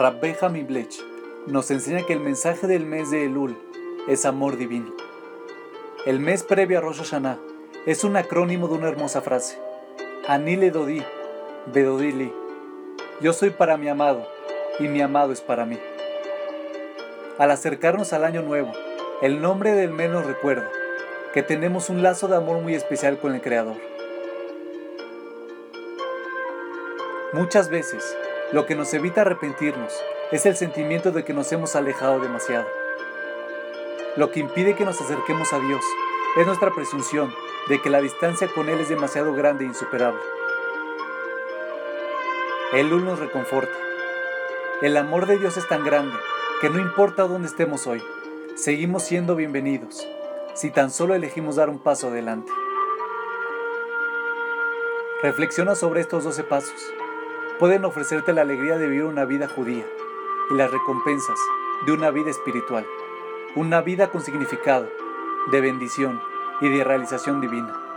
Rabbe Hamiblech nos enseña que el mensaje del mes de Elul es amor divino. El mes previo a Rosh Hashanah es un acrónimo de una hermosa frase. Anile Dodi, Bedodili. Yo soy para mi amado y mi amado es para mí. Al acercarnos al año nuevo, el nombre del mes nos recuerda que tenemos un lazo de amor muy especial con el Creador. Muchas veces, lo que nos evita arrepentirnos es el sentimiento de que nos hemos alejado demasiado. Lo que impide que nos acerquemos a Dios es nuestra presunción de que la distancia con Él es demasiado grande e insuperable. Él nos reconforta. El amor de Dios es tan grande que no importa dónde estemos hoy, seguimos siendo bienvenidos si tan solo elegimos dar un paso adelante. Reflexiona sobre estos 12 pasos pueden ofrecerte la alegría de vivir una vida judía y las recompensas de una vida espiritual, una vida con significado, de bendición y de realización divina.